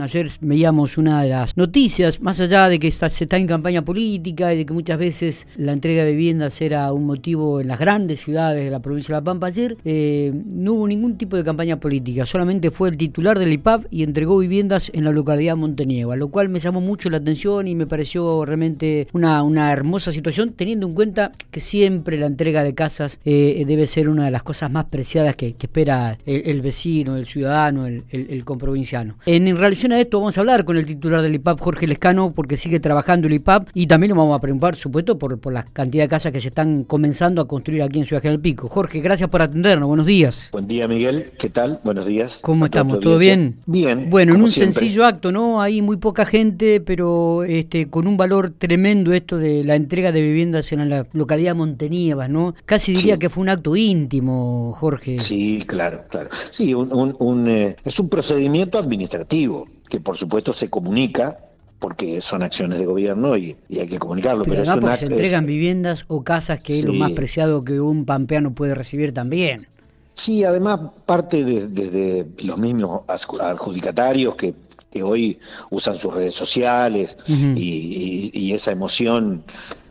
Ayer veíamos una de las noticias, más allá de que se está en campaña política y de que muchas veces la entrega de viviendas era un motivo en las grandes ciudades de la provincia de La Pampa, ayer eh, no hubo ningún tipo de campaña política, solamente fue el titular del IPAP y entregó viviendas en la localidad de Montenieva, lo cual me llamó mucho la atención y me pareció realmente una, una hermosa situación, teniendo en cuenta que siempre la entrega de casas eh, debe ser una de las cosas más preciadas que, espera el, vecino, el ciudadano, el, el, comprovinciano. En, en realidad a esto vamos a hablar con el titular del IPAP, Jorge Lescano, porque sigue trabajando el IPAP y también nos vamos a preocupar, supuesto, por, por la cantidad de casas que se están comenzando a construir aquí en Ciudad General Pico. Jorge, gracias por atendernos. Buenos días. Buen día, Miguel. ¿Qué tal? Buenos días. ¿Cómo estamos? ¿Todo bien? Bien. Bueno, en un sencillo acto, ¿no? Hay muy poca gente, pero este con un valor tremendo esto de la entrega de viviendas en la localidad de Montenievas, ¿no? Casi diría que fue un acto íntimo, Jorge. Sí, claro, claro. Sí, un, eh, es un procedimiento administrativo que por supuesto se comunica porque son acciones de gobierno y, hay que comunicarlo. Pero, pero se entregan viviendas o casas que es lo más preciado que un pampeano puede recibir también. Sí, además parte de, los mismos adjudicatarios que, hoy usan sus redes sociales y, esa emoción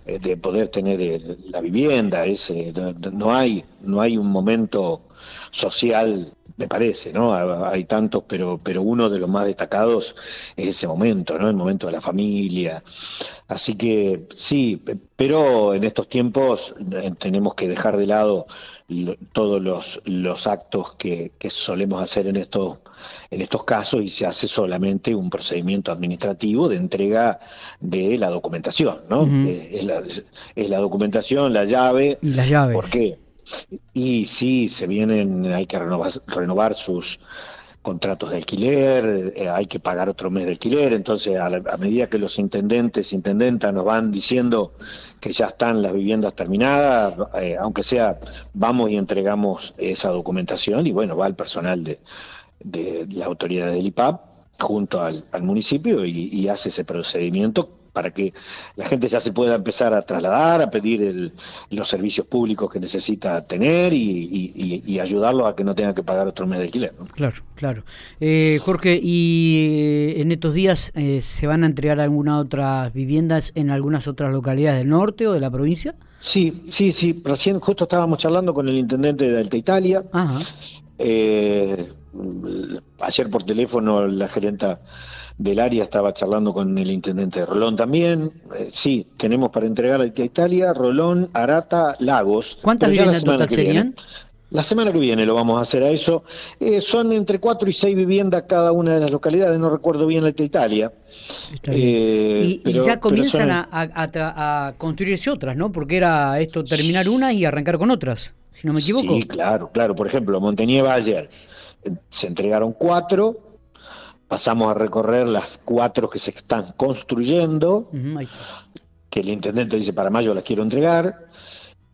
eh, de poder tener eh, la vivienda, ese, no, hay, no hay un momento social me parece, ¿no? Hay tantos, pero, pero uno de los más destacados es ese momento, ¿no? El momento de la familia. Así que sí, pero en estos tiempos eh, tenemos que dejar de lado todos los, los actos que, solemos hacer en estos, en estos casos y se hace solamente un procedimiento administrativo de entrega de la documentación, ¿no? Eh, es, la, es, la, documentación, la llave. Y la llave. ¿Por qué? Y sí, se vienen, hay que renovar, renovar sus contratos de alquiler, eh, hay que pagar otro mes de alquiler, entonces a, medida que los intendentes, intendentas nos van diciendo que ya están las viviendas terminadas, eh, aunque sea, vamos y entregamos esa documentación y bueno, va el personal de, de la autoridad del IPAP junto al, municipio y hace ese procedimiento para que la gente ya se pueda empezar a trasladar, a pedir los servicios públicos que necesita tener y, y, ayudarlos a que no tenga que pagar otro mes de alquiler. Claro, claro. Eh, Jorge, ¿y eh, en estos días eh, se van a entregar algunas otras viviendas en algunas otras localidades del norte o de la provincia? Sí, sí, sí. Recién justo estábamos charlando con el intendente de Alta Italia. Ajá. ayer por teléfono la gerenta del área estaba charlando con el intendente de Rolón también. Eh, sí, tenemos para entregar a Italia, Rolón, Arata, Lagos. ¿Cuántas viviendas total serían? la semana que viene lo vamos a hacer a eso. Eh, son entre cuatro y seis viviendas cada una de las localidades, no recuerdo bien la de Italia. Eh, y, ya comienzan a, construirse otras, ¿no? Porque era esto terminar una y arrancar con otras, si no me equivoco. Sí, claro, claro. Por ejemplo, Montenieva ayer se entregaron cuatro, pasamos a recorrer las cuatro que se están construyendo, que el intendente dice para mayo las quiero entregar,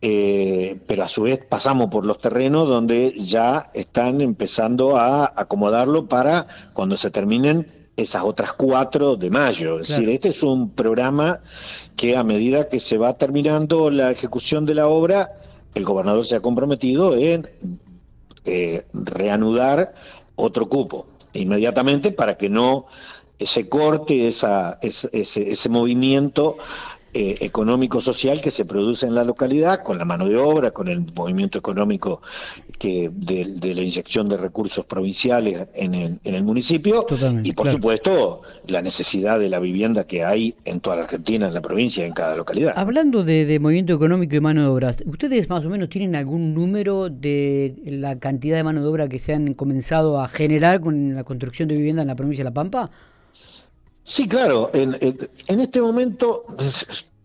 eh, pero a su vez pasamos por los terrenos donde ya están empezando a acomodarlo para cuando se terminen esas otras cuatro de mayo. Es decir, este es un programa que a medida que se va terminando la ejecución de la obra, el gobernador se ha comprometido en eh, reanudar otro cupo inmediatamente para que no se corte esa, ese, ese movimiento eh, económico-social que se produce en la localidad, con la mano de obra, con el movimiento económico que de, la inyección de recursos provinciales en el, en el municipio y por supuesto la necesidad de la vivienda que hay en toda la Argentina, en la provincia, en cada localidad. Hablando de, movimiento económico y mano de obra, ¿ustedes más o menos tienen algún número de la cantidad de mano de obra que se han comenzado a generar con la construcción de vivienda en la provincia de La Pampa? Sí, claro. En, este momento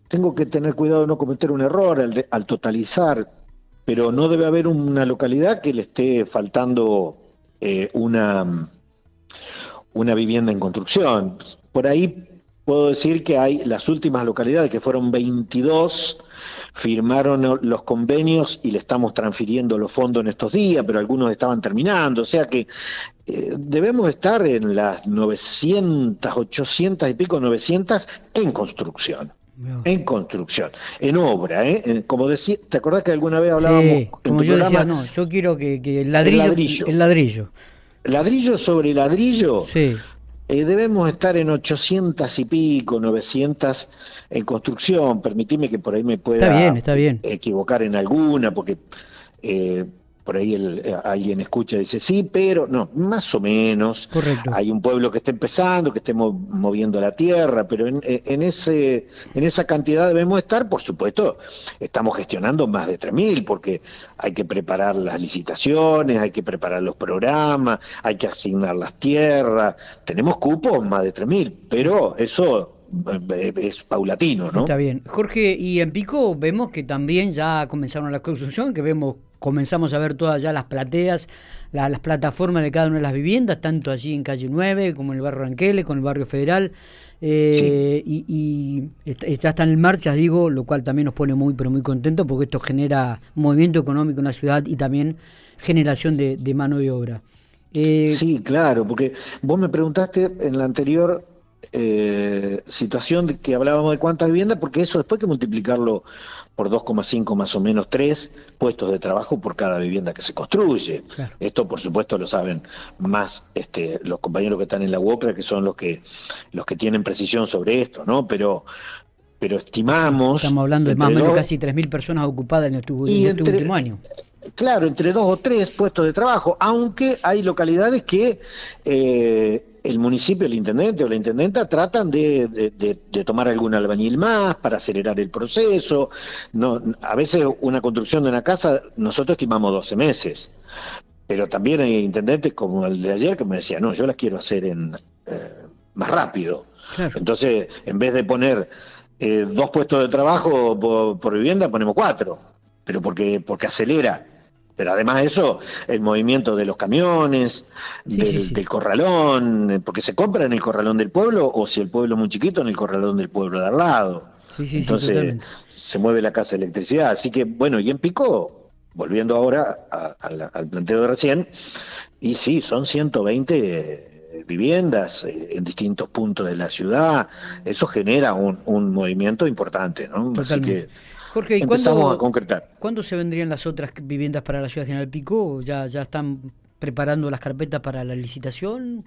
tengo que tener cuidado de no cometer un error al, totalizar, pero no debe haber una localidad que le esté faltando eh, una, una vivienda en construcción. Por ahí puedo decir que hay las últimas localidades, que fueron 22, firmaron los convenios y le estamos transfiriendo los fondos en estos días, pero algunos estaban terminando, o sea que eh, debemos estar en las 900, 800 y pico, 900 en construcción. En construcción, en obra, ¿eh? como decía, ¿te acordás que alguna vez hablábamos como yo decía, no, yo quiero que, el, ladrillo, el ladrillo, ladrillo. Ladrillo sobre ladrillo. Sí eh, debemos estar en 800 y pico, 900 en construcción. Permitime que por ahí me pueda equivocar en alguna, porque eh, por ahí eh, alguien escucha y dice, sí, pero no, más o menos. Correcto. Hay un pueblo que está empezando, que estemos moviendo la tierra, pero en, eh, en, ese, en esa cantidad debemos estar, por supuesto, estamos gestionando más de 3.000, porque hay que preparar las licitaciones, hay que preparar los programas, hay que asignar las tierras, tenemos cupos más de 3.000, pero eso eh, es paulatino, ¿no? Está bien. Jorge, y en Pico vemos que también ya comenzaron la construcción, que vemos comenzamos a ver todas ya las plateas, las plataformas de cada una de las viviendas, tanto allí en calle 9 como en el barrio Ranquele, con el barrio Federal. Eh, y, ya están en marcha, digo, lo cual también nos pone muy, pero muy contentos porque esto genera movimiento económico en la ciudad y también generación de, mano de obra. Eh, sí, claro, porque vos me preguntaste en la anterior eh, situación de que hablábamos de cuántas viviendas, porque eso después hay que multiplicarlo por 2,5 más o menos 3 puestos de trabajo por cada vivienda que se construye. Esto por supuesto lo saben más este, los compañeros que están en la UOCRA, que son los que los que tienen precisión sobre esto, ¿no? Pero pero estimamos Estamos hablando de más o menos casi 3.000 personas ocupadas en este, último año. Claro, entre dos o tres puestos de trabajo, aunque hay localidades que eh, el municipio, el intendente o la intendenta tratan de, tomar algún albañil más para acelerar el proceso. No, a veces una construcción de una casa nosotros estimamos 12 meses, pero también hay intendentes como el de ayer que me decía, no, yo las quiero hacer en eh, más rápido. Entonces, en vez de poner eh, dos puestos de trabajo por, por vivienda, ponemos cuatro, pero porque, porque acelera pero además de eso, el movimiento de los camiones, del, corralón, porque se compra en el corralón del pueblo o si el pueblo es muy chiquito, en el corralón del pueblo de al lado. Entonces se mueve la casa de electricidad. Así que bueno, y en Pico, volviendo ahora al planteo de recién, y sí, son 120 viviendas eh, en distintos puntos de la ciudad. Eso genera un, un movimiento importante, ¿no? Así que Jorge, ¿y cuándo, a concretar. ¿Cuándo se vendrían las otras viviendas para la ciudad de General Pico? ¿Ya, ya están preparando las carpetas para la licitación?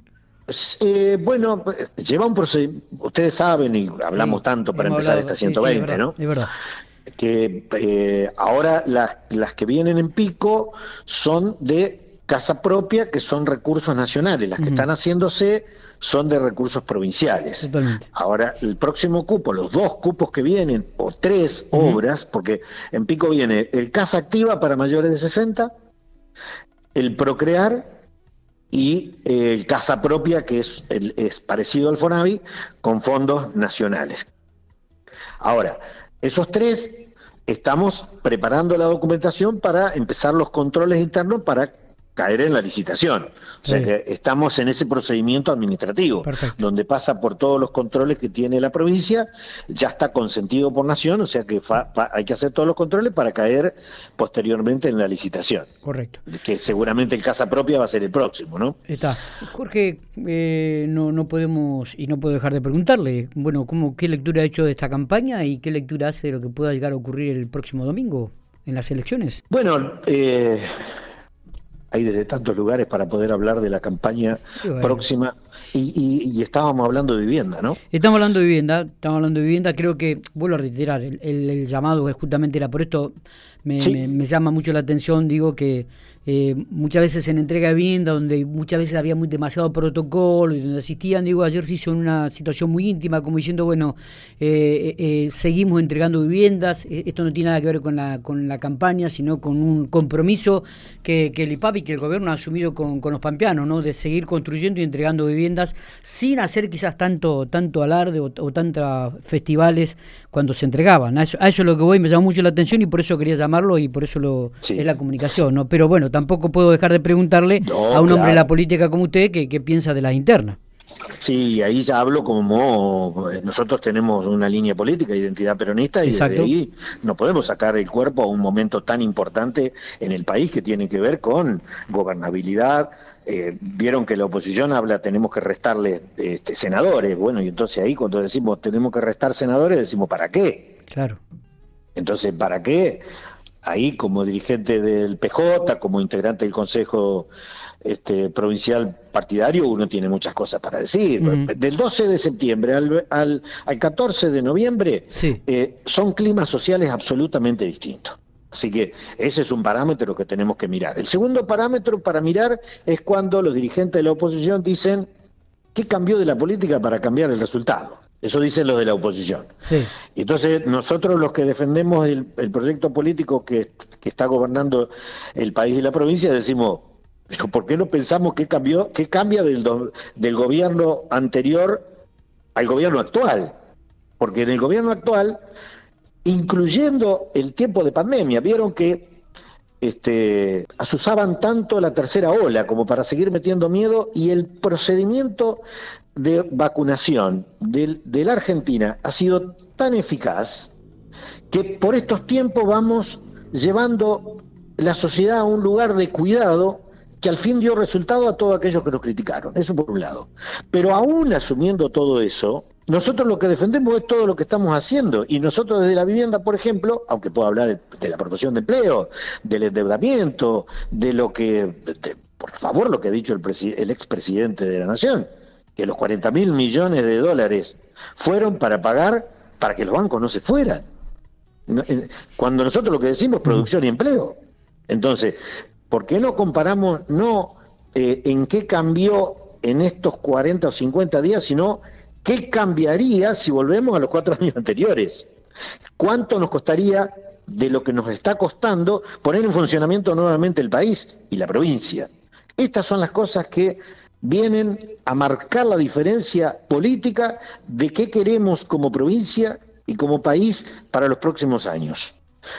Eh, bueno, lleva un procedimiento, ustedes saben y hablamos tanto para empezar esta 120, ¿no? Es verdad. Que eh, ahora las, las que vienen en pico son de casa propia, que son recursos nacionales. Las que están haciéndose son de recursos provinciales. Ahora, el próximo cupo, los dos cupos que vienen, o tres obras, porque en Pico viene el Casa Activa para mayores de 60, el Procrear y el Casa Propia, que es, es parecido al FONAVI, con fondos nacionales. Ahora, esos tres estamos preparando la documentación para empezar los controles internos para caer en la licitación. O sea que estamos en ese procedimiento administrativo, donde pasa por todos los controles que tiene la provincia, ya está consentido por nación, o sea que hay que hacer todos los controles para caer posteriormente en la licitación. Correcto. Que seguramente el casa propia va a ser el próximo, ¿no? Está. Jorge, eh, no, no podemos y no puedo dejar de preguntarle, bueno, ¿cómo, ¿qué lectura ha hecho de esta campaña y qué lectura hace de lo que pueda llegar a ocurrir el próximo domingo en las elecciones? Bueno, eh hay desde tantos lugares para poder hablar de la campaña próxima y, estábamos hablando de vivienda, ¿no? Estamos hablando de vivienda, estamos hablando de vivienda, creo que, vuelvo a reiterar, el, llamado es justamente era por esto me, me, llama mucho la atención, digo que eh, muchas veces en entrega de vivienda, donde muchas veces había muy demasiado protocolo y donde asistían, digo, ayer se hizo en una situación muy íntima, como diciendo, bueno, eh, eh, seguimos entregando viviendas, esto no tiene nada que ver con la, con la campaña, sino con un compromiso que, que el IPAP y que el gobierno ha asumido con, con los pampeanos, ¿no? de seguir construyendo y entregando viviendas sin hacer quizás tanto, tanto alarde o, tantos festivales cuando se entregaban. A eso, a eso, es lo que voy, me llamó mucho la atención y por eso quería llamarlo y por eso lo, es la comunicación, ¿no? Pero bueno, tampoco puedo dejar de preguntarle a un hombre de la política como usted qué, piensa de las internas. Sí, ahí ya hablo como nosotros tenemos una línea política, identidad peronista, y desde ahí no podemos sacar el cuerpo a un momento tan importante en el país que tiene que ver con gobernabilidad. Eh, vieron que la oposición habla, tenemos que restarle este, senadores. Bueno, y entonces ahí cuando decimos tenemos que restar senadores, decimos ¿para qué? Claro. Entonces, ¿para qué? ahí como dirigente del PJ, como integrante del Consejo este, Provincial Partidario, uno tiene muchas cosas para decir. Del 12 de septiembre al, al, 14 de noviembre eh, son climas sociales absolutamente distintos. Así que ese es un parámetro que tenemos que mirar. El segundo parámetro para mirar es cuando los dirigentes de la oposición dicen qué cambió de la política para cambiar el resultado. Eso dicen los de la oposición. Sí. Entonces, nosotros los que defendemos el, proyecto político que, está gobernando el país y la provincia, decimos, ¿por qué no pensamos qué, cambió, qué cambia del, del gobierno anterior al gobierno actual? Porque en el gobierno actual, incluyendo el tiempo de pandemia, vieron que este, asusaban tanto la tercera ola como para seguir metiendo miedo y el procedimiento de vacunación de, la Argentina ha sido tan eficaz que por estos tiempos vamos llevando la sociedad a un lugar de cuidado que al fin dio resultado a todos aquellos que nos criticaron. Eso por un lado. Pero aún asumiendo todo eso, nosotros lo que defendemos es todo lo que estamos haciendo. Y nosotros desde la vivienda, por ejemplo, aunque puedo hablar de, la promoción de empleo, del endeudamiento, de lo que, por favor, lo que ha dicho el, el expresidente de la Nación, que los 40 mil millones de dólares fueron para pagar para que los bancos no se fueran. Cuando nosotros lo que decimos es producción y empleo. Entonces, ¿por qué no comparamos no eh, en qué cambió en estos 40 o 50 días, sino qué cambiaría si volvemos a los cuatro años anteriores? ¿Cuánto nos costaría de lo que nos está costando poner en funcionamiento nuevamente el país y la provincia? Estas son las cosas que vienen a marcar la diferencia política de qué queremos como provincia y como país para los próximos años.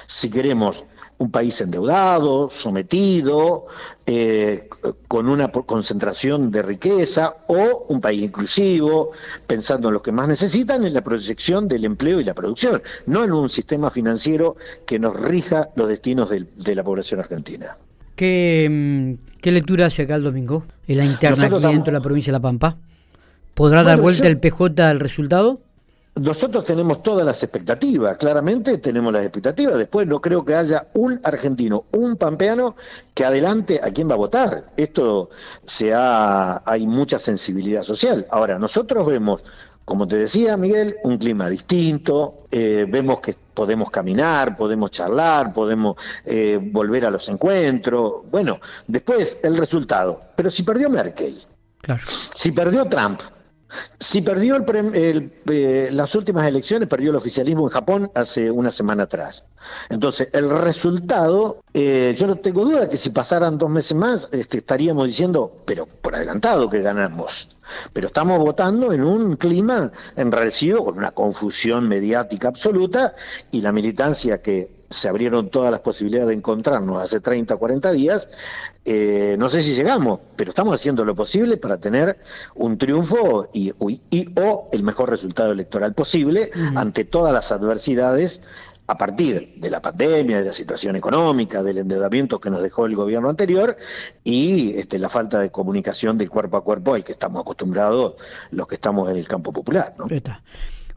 Si queremos un país endeudado, sometido, eh, con una concentración de riqueza, o un país inclusivo, pensando en los que más necesitan, en la proyección del empleo y la producción, no en un sistema financiero que nos rija los destinos de la población argentina. Mm, ¿Qué, lectura hace acá el domingo en la interna aquí dentro de la provincia de La Pampa? ¿Podrá dar vuelta el PJ al resultado? Nosotros tenemos todas las expectativas, claramente tenemos las expectativas. Después no creo que haya un argentino, un pampeano que adelante a quién va a votar. Esto se ha, hay mucha sensibilidad social. Ahora, nosotros vemos como te decía, Miguel, un clima distinto, eh, vemos que podemos caminar, podemos charlar, podemos eh, volver a los encuentros. Bueno, después el resultado. Pero si perdió Merkel, claro. si perdió Trump, si perdió el, eh, las últimas elecciones, perdió el oficialismo en Japón hace una semana atrás. Entonces, el resultado, eh, yo no tengo duda que si pasaran dos meses más, este, estaríamos diciendo, pero por adelantado que ganamos. Pero estamos votando en un clima enrarecido, con una confusión mediática absoluta, y la militancia que se abrieron todas las posibilidades de encontrarnos hace 30, 40 días. Eh, no sé si llegamos, pero estamos haciendo lo posible para tener un triunfo y, o el mejor resultado electoral posible ante todas las adversidades a partir de la pandemia, de la situación económica, del endeudamiento que nos dejó el gobierno anterior y este, la falta de comunicación del cuerpo a cuerpo al que estamos acostumbrados los que estamos en el campo popular. ¿no?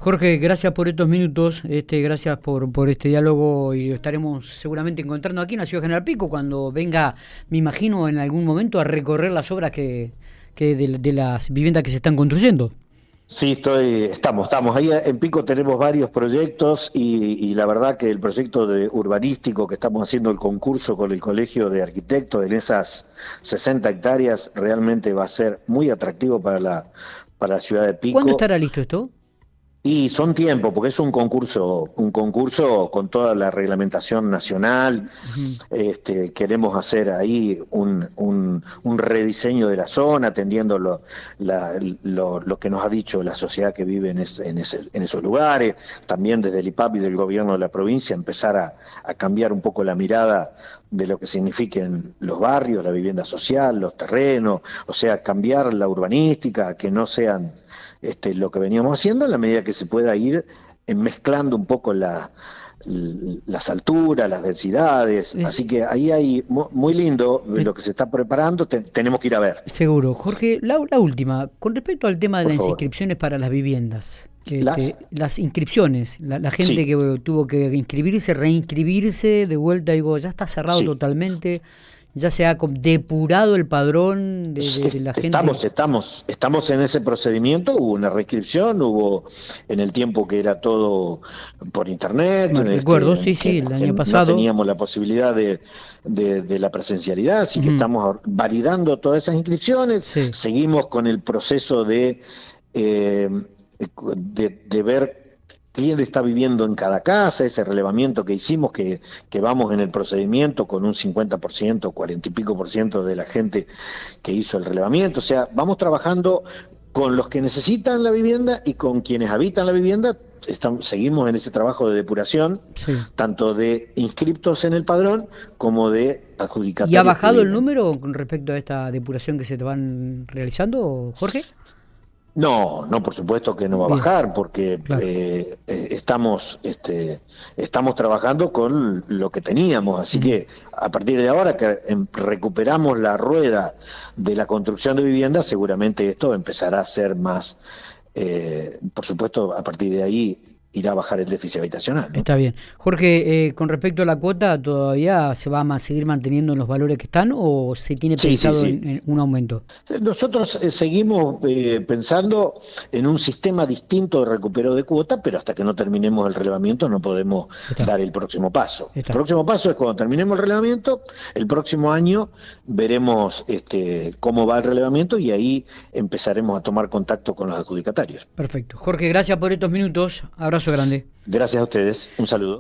Jorge, gracias por estos minutos, este, gracias por, por este diálogo y estaremos seguramente encontrando aquí en la ciudad General Pico cuando venga, me imagino, en algún momento a recorrer las obras que, que de las viviendas que se están construyendo. Sí, estoy, estamos, estamos. Ahí en Pico tenemos varios proyectos y, la verdad que el proyecto de urbanístico que estamos haciendo el concurso con el Colegio de Arquitectos en esas 60 hectáreas realmente va a ser muy atractivo para la, para la ciudad de Pico. ¿Cuándo estará listo esto? Y son tiempos, porque es un concurso, un concurso con toda la reglamentación nacional. este, queremos hacer ahí un, un, rediseño de la zona, atendiendo lo, lo, que nos ha dicho la sociedad que vive en, en, ese, en, esos lugares. También desde el IPAP y del gobierno de la provincia empezar a, a cambiar un poco la mirada de lo que signifiquen los barrios, la vivienda social, los terrenos, o sea, cambiar la urbanística, que no sean este, lo que veníamos haciendo en la medida que se pueda ir mezclando un poco la, las alturas, las densidades. Así que ahí hay muy lindo lo que se está preparando, tenemos que ir a ver. Seguro. Jorge, la, última, con respecto al tema de las inscripciones para las viviendas. Las, inscripciones, la, gente que tuvo que inscribirse, reinscribirse, de vuelta, digo, ya está cerrado totalmente ya se ha depurado el padrón de, la gente. Estamos, estamos, estamos en ese procedimiento, hubo una restricción, hubo en el tiempo que era todo por internet. recuerdo, sí, sí, el año pasado. No teníamos la posibilidad de, la presencialidad, así que estamos validando todas esas inscripciones, seguimos con el proceso de, eh, de, de ver quién está viviendo en cada casa, ese relevamiento que hicimos, que, que vamos en el procedimiento con un 50%, 40 y pico por ciento de la gente que hizo el relevamiento. O sea, vamos trabajando con los que necesitan la vivienda y con quienes habitan la vivienda. Estamos, seguimos en ese trabajo de depuración, tanto de inscriptos en el padrón como de adjudicatarios. ¿Y ha bajado el número con respecto a esta depuración que se te van realizando, Jorge? No, no, por supuesto que no va a bajar, porque eh, eh, estamos, este, estamos trabajando con lo que teníamos, así que a partir de ahora que em, recuperamos la rueda de la construcción de viviendas, seguramente esto empezará a ser más, eh, por supuesto, a partir de ahí irá a bajar el déficit habitacional. Está bien. Jorge, eh, con respecto a la cuota, ¿todavía se va a seguir manteniendo en los valores que están o se tiene pensado En, un aumento? Nosotros eh, seguimos eh, pensando en un sistema distinto de recupero de cuota, pero hasta que no terminemos el relevamiento no podemos dar el próximo paso. El próximo paso es cuando terminemos el relevamiento, el próximo año veremos este, cómo va el relevamiento y ahí empezaremos a tomar contacto con los adjudicatarios. Perfecto. Jorge, gracias por estos minutos. Gracias a ustedes. Un saludo.